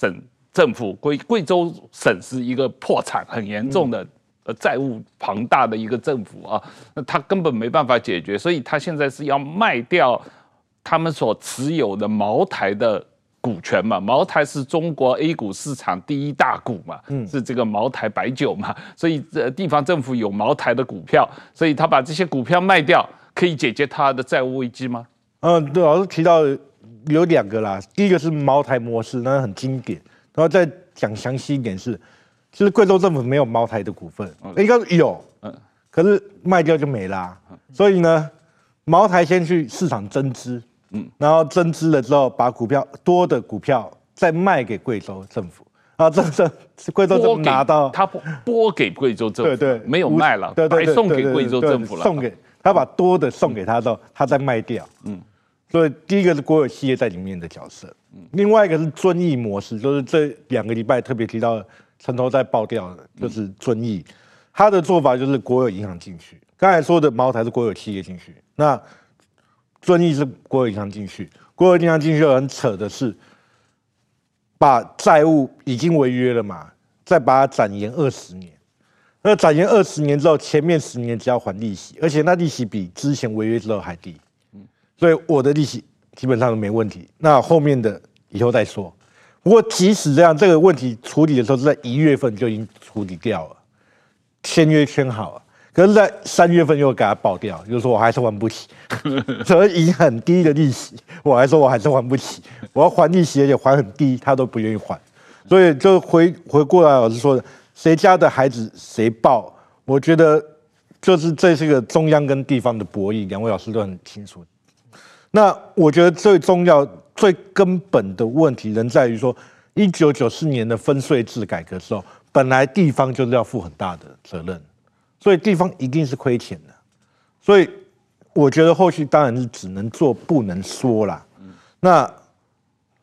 [SPEAKER 1] 省政府，贵贵州省是一个破产很严重的，呃，债务庞大的一个政府啊，那他根本没办法解决，所以他现在是要卖掉他们所持有的茅台的股权嘛，茅台是中国 A 股市场第一大股嘛，是这个茅台白酒嘛，所以这地方政府有茅台的股票，所以他把这些股票卖掉，可以解决他的债务危机吗？
[SPEAKER 2] 嗯，对，老师提到。有两个啦，第一个是茅台模式，那很经典。然后再讲详细一点是，其实贵州政府没有茅台的股份，应该是有，可是卖掉就没啦。所以呢，茅台先去市场增资，然后增资了之后，把股票多的股票再卖给贵州政府，然后这这贵州政府拿到
[SPEAKER 1] 他拨给贵州政府，对对，没有卖了，对对，送给贵州政府了，
[SPEAKER 2] 送给他把多的送给他之后，他再卖掉，嗯。所以第一个是国有企业在里面的角色，嗯另外一个是遵义模式，就是这两个礼拜特别提到城投在爆掉的，就是遵义，他的做法就是国有银行进去，刚才说的茅台是国有企业进去，那遵义是郭伟强进去，郭伟强进去很扯的是，把债务已经违约了嘛，再把它展延二十年，那展延二十年之后，前面十年只要还利息，而且那利息比之前违约之后还低。所以我的利息基本上都没问题，那后面的以后再说。不过即使这样，这个问题处理的时候是在一月份就已经处理掉了，签约签好了，可是，在三月份又给他爆掉，就是说我还是还不起，所以以很低的利息，我还说我还是还不起，我要还利息而且还很低，他都不愿意还，所以就回回过来，老师说的，谁家的孩子谁抱，我觉得就是这是个中央跟地方的博弈，两位老师都很清楚。那我觉得最重要、最根本的问题仍在于说，一九九四年的分税制改革之后，本来地方就是要负很大的责任，所以地方一定是亏钱的。所以我觉得后续当然是只能做不能说啦。那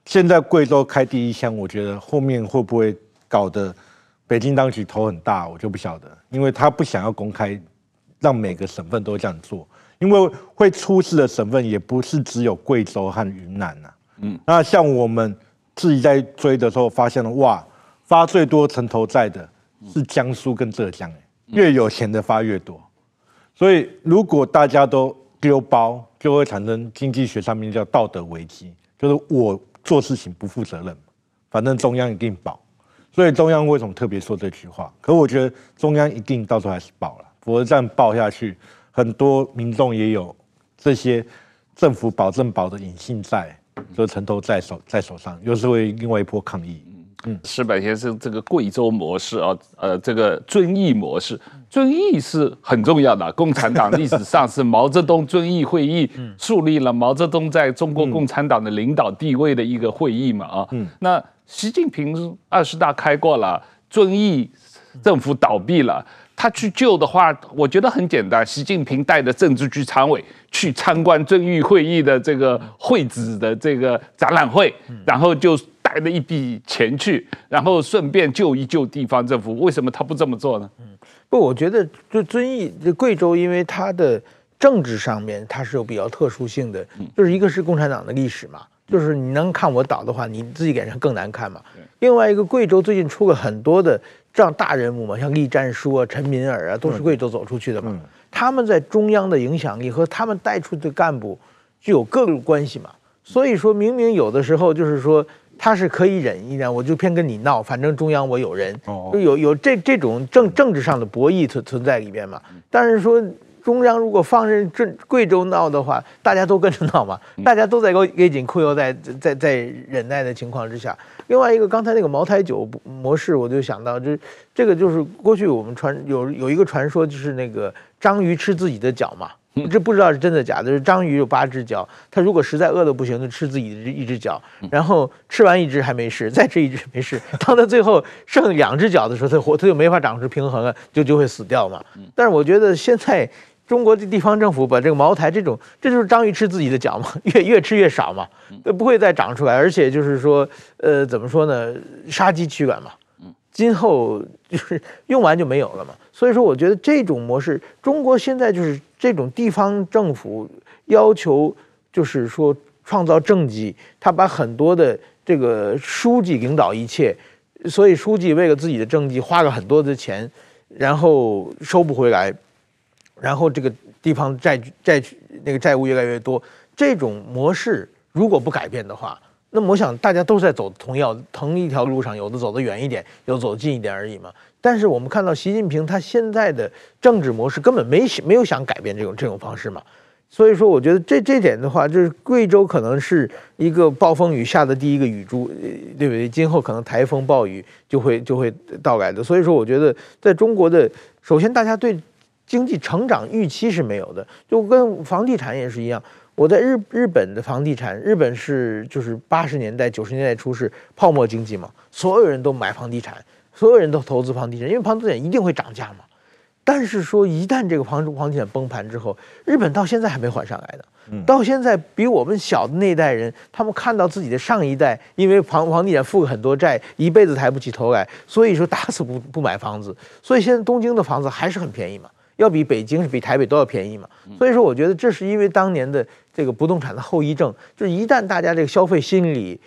[SPEAKER 2] 现在贵州开第一枪，我觉得后面会不会搞得北京当局头很大，我就不晓得，因为他不想要公开，让每个省份都这样做，因为会出事的省份也不是只有贵州和云南呐。嗯，那像我们自己在追的时候，发现了哇，发最多城投债的是江苏跟浙江，越有钱的发越多，所以如果大家都丢包。就会产生经济学上面叫道德危机，就是我做事情不负责任，反正中央一定保，所以中央为什么特别说这句话？可我觉得中央一定到时候还是保了，否则这样保下去，很多民众也有这些政府保证保的隐性债，就城投在手在手上，又是为另外一波抗议。
[SPEAKER 1] 嗯，矢板先生，这个贵州模式啊，呃，这个遵义模式，遵义是很重要的。共产党历史上是毛泽东遵义会议树立了毛泽东在中国共产党的领导地位的一个会议嘛啊。嗯。那习近平二十大开过了，遵义政府倒闭了，他去救的话，我觉得很简单。习近平带着政治局常委去参观遵义会议的这个会址的这个展览会，然后就。带了一笔钱去，然后顺便救一救地方政府，为什么他不这么做呢？
[SPEAKER 3] 嗯，不，我觉得就遵义这贵州，因为它的政治上面它是有比较特殊性的，就是一个是共产党的历史嘛，就是你能看我倒的话，你自己脸上更难看嘛。另外一个，贵州最近出了很多的这样大人物嘛，像栗战书啊、陈敏尔啊，都是贵州走出去的嘛。他们在中央的影响力和他们带出的干部具有各种关系嘛，所以说明明有的时候就是说。他是可以忍一忍，我就偏跟你闹，反正中央我有人，就有有这这种政政治上的博弈存存在里边嘛。但是说中央如果放任这贵州闹的话，大家都跟着闹嘛，大家都在给给紧裤腰带，在在忍耐的情况之下。另外一个刚才那个茅台酒模式，我就想到，这这个就是过去我们传有有一个传说，就是那个章鱼吃自己的脚嘛。这不知道是真的假的。就是章鱼有八只脚，它如果实在饿得不行，就吃自己的一只脚，然后吃完一只还没事，再吃一只没事。当它最后剩两只脚的时候，它活它就没法长出平衡了，就就会死掉嘛。但是我觉得现在中国的地方政府把这个茅台这种，这就是章鱼吃自己的脚嘛，越越吃越少嘛，它不会再长出来，而且就是说，呃，怎么说呢，杀鸡取卵嘛。今后就是用完就没有了嘛，所以说我觉得这种模式，中国现在就是这种地方政府要求，就是说创造政绩，他把很多的这个书记领导一切，所以书记为了自己的政绩花了很多的钱，然后收不回来，然后这个地方债债那个债务越来越多，这种模式如果不改变的话。那么我想，大家都在走同样同一条路上，有的走得远一点，有的走近一点而已嘛。但是我们看到习近平他现在的政治模式根本没没有想改变这种这种方式嘛。所以说，我觉得这这点的话，就是贵州可能是一个暴风雨下的第一个雨珠，对不对？今后可能台风暴雨就会就会到来的。所以说，我觉得在中国的，首先大家对经济成长预期是没有的，就跟房地产也是一样。我在日日本的房地产，日本是就是八十年代九十年代初是泡沫经济嘛，所有人都买房地产，所有人都投资房地产，因为房地产一定会涨价嘛。但是说一旦这个房房地产崩盘之后，日本到现在还没缓上来的，到现在比我们小的那一代人，他们看到自己的上一代因为房房地产负了很多债，一辈子抬不起头来，所以说打死不不买房子，所以现在东京的房子还是很便宜嘛。要比北京是比台北都要便宜嘛，所以说我觉得这是因为当年的这个不动产的后遗症，就是一旦大家这个消费心理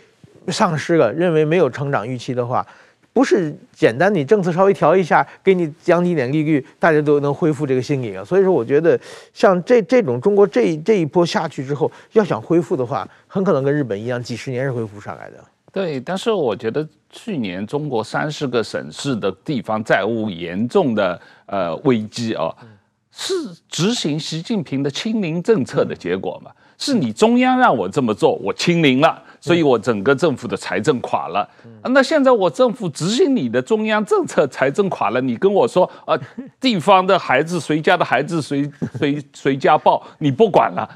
[SPEAKER 3] 丧失了，认为没有成长预期的话，不是简单你政策稍微调一下，给你降低点利率，大家都能恢复这个心理啊。所以说我觉得像这这种中国这这一波下去之后，要想恢复的话，很可能跟日本一样，几十年是恢复上来的。
[SPEAKER 1] 对，但是我觉得去年中国三十个省市的地方债务严重的呃危机啊，是执行习近平的清零政策的结果嘛？是你中央让我这么做，我清零了。所以我整个政府的财政垮了，那现在我政府执行你的中央政策，财政垮了，你跟我说啊，地方的孩子谁家的孩子谁谁谁家暴，你不管了，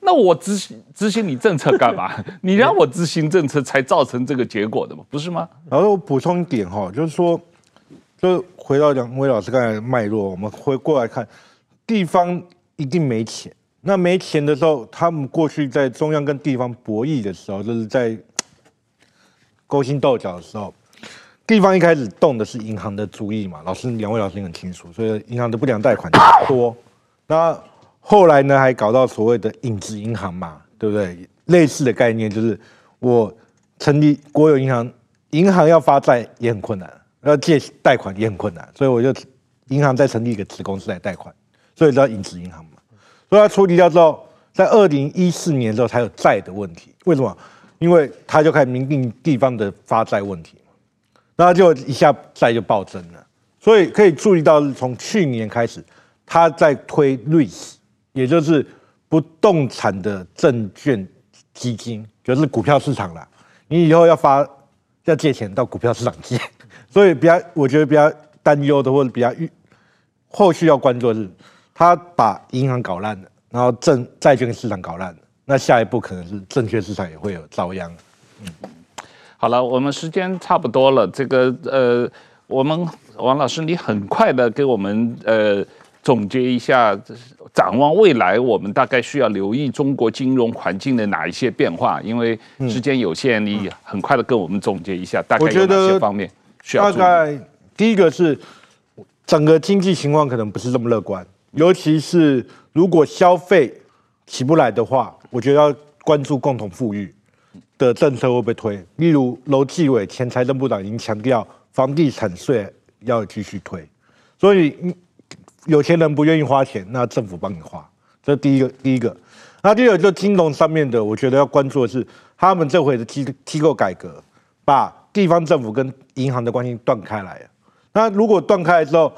[SPEAKER 1] 那我执行执行你政策干嘛？你让我执行政策才造成这个结果的嘛，不是吗？
[SPEAKER 2] 然后我补充一点哈，就是说，就回到两位老师刚才脉络，我们回过来看，地方一定没钱，那没钱的时候，他们过去在中央跟地方博弈的时候，就是在勾心斗角的时候，地方一开始动的是银行的主意嘛。老师，两位老师很清楚，所以银行的不良贷款多。那后来呢，还搞到所谓的影子银行嘛，对不对？类似的概念就是我成立国有银行，银行要发债也很困难，要借贷款也很困难，所以我就银行再成立一个子公司来贷款，所以叫影子银行嘛。所以他处理掉之后，在二零一四年之后才有债的问题。为什么？因为他就开始明定地方的发债问题，那就一下债就暴增了。所以可以注意到，是从去年开始，他在推 REITs，也就是不动产的证券基金，就是股票市场啦。你以后要发要借钱到股票市场借，所以比较我觉得比较担忧的，或者比较预后续要关注的是。他把银行搞烂了，然后证债券市场搞烂了，那下一步可能是证券市场也会有遭殃。
[SPEAKER 1] 嗯，好了，我们时间差不多了，这个呃，我们王老师，你很快的给我们呃总结一下，展望未来，我们大概需要留意中国金融环境的哪一些变化？因为时间有限，你很快的跟我们总结一下，大概有哪些方面需要？
[SPEAKER 2] 大概第一个是整个经济情况可能不是这么乐观。尤其是如果消费起不来的话，我觉得要关注共同富裕的政策会不会推。例如，楼继伟前财政部长已经强调，房地产税要继续推。所以有钱人不愿意花钱，那政府帮你花。这第一个，第一个。那第二个就金融上面的，我觉得要关注的是，他们这回的机机构改革，把地方政府跟银行的关系断开来。那如果断开来之后，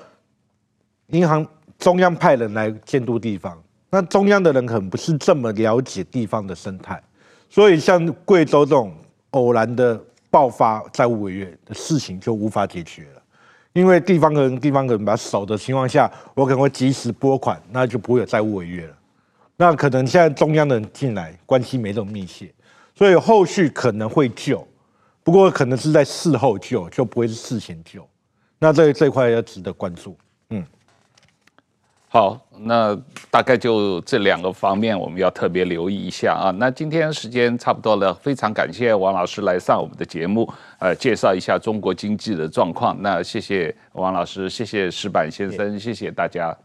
[SPEAKER 2] 银行。中央派人来监督地方，那中央的人可能不是这么了解地方的生态，所以像贵州这种偶然的爆发债务违约的事情就无法解决了，因为地方的人地方的人把它守的情况下，我可能会及时拨款，那就不会有债务违约了。那可能现在中央的人进来关系没这么密切，所以后续可能会救，不过可能是在事后救，就不会是事前救。那这这块要值得关注，
[SPEAKER 1] 好，那大概就这两个方面，我们要特别留意一下啊。那今天时间差不多了，非常感谢王老师来上我们的节目，呃，介绍一下中国经济的状况。那谢谢王老师，谢谢石板先生，谢谢大家。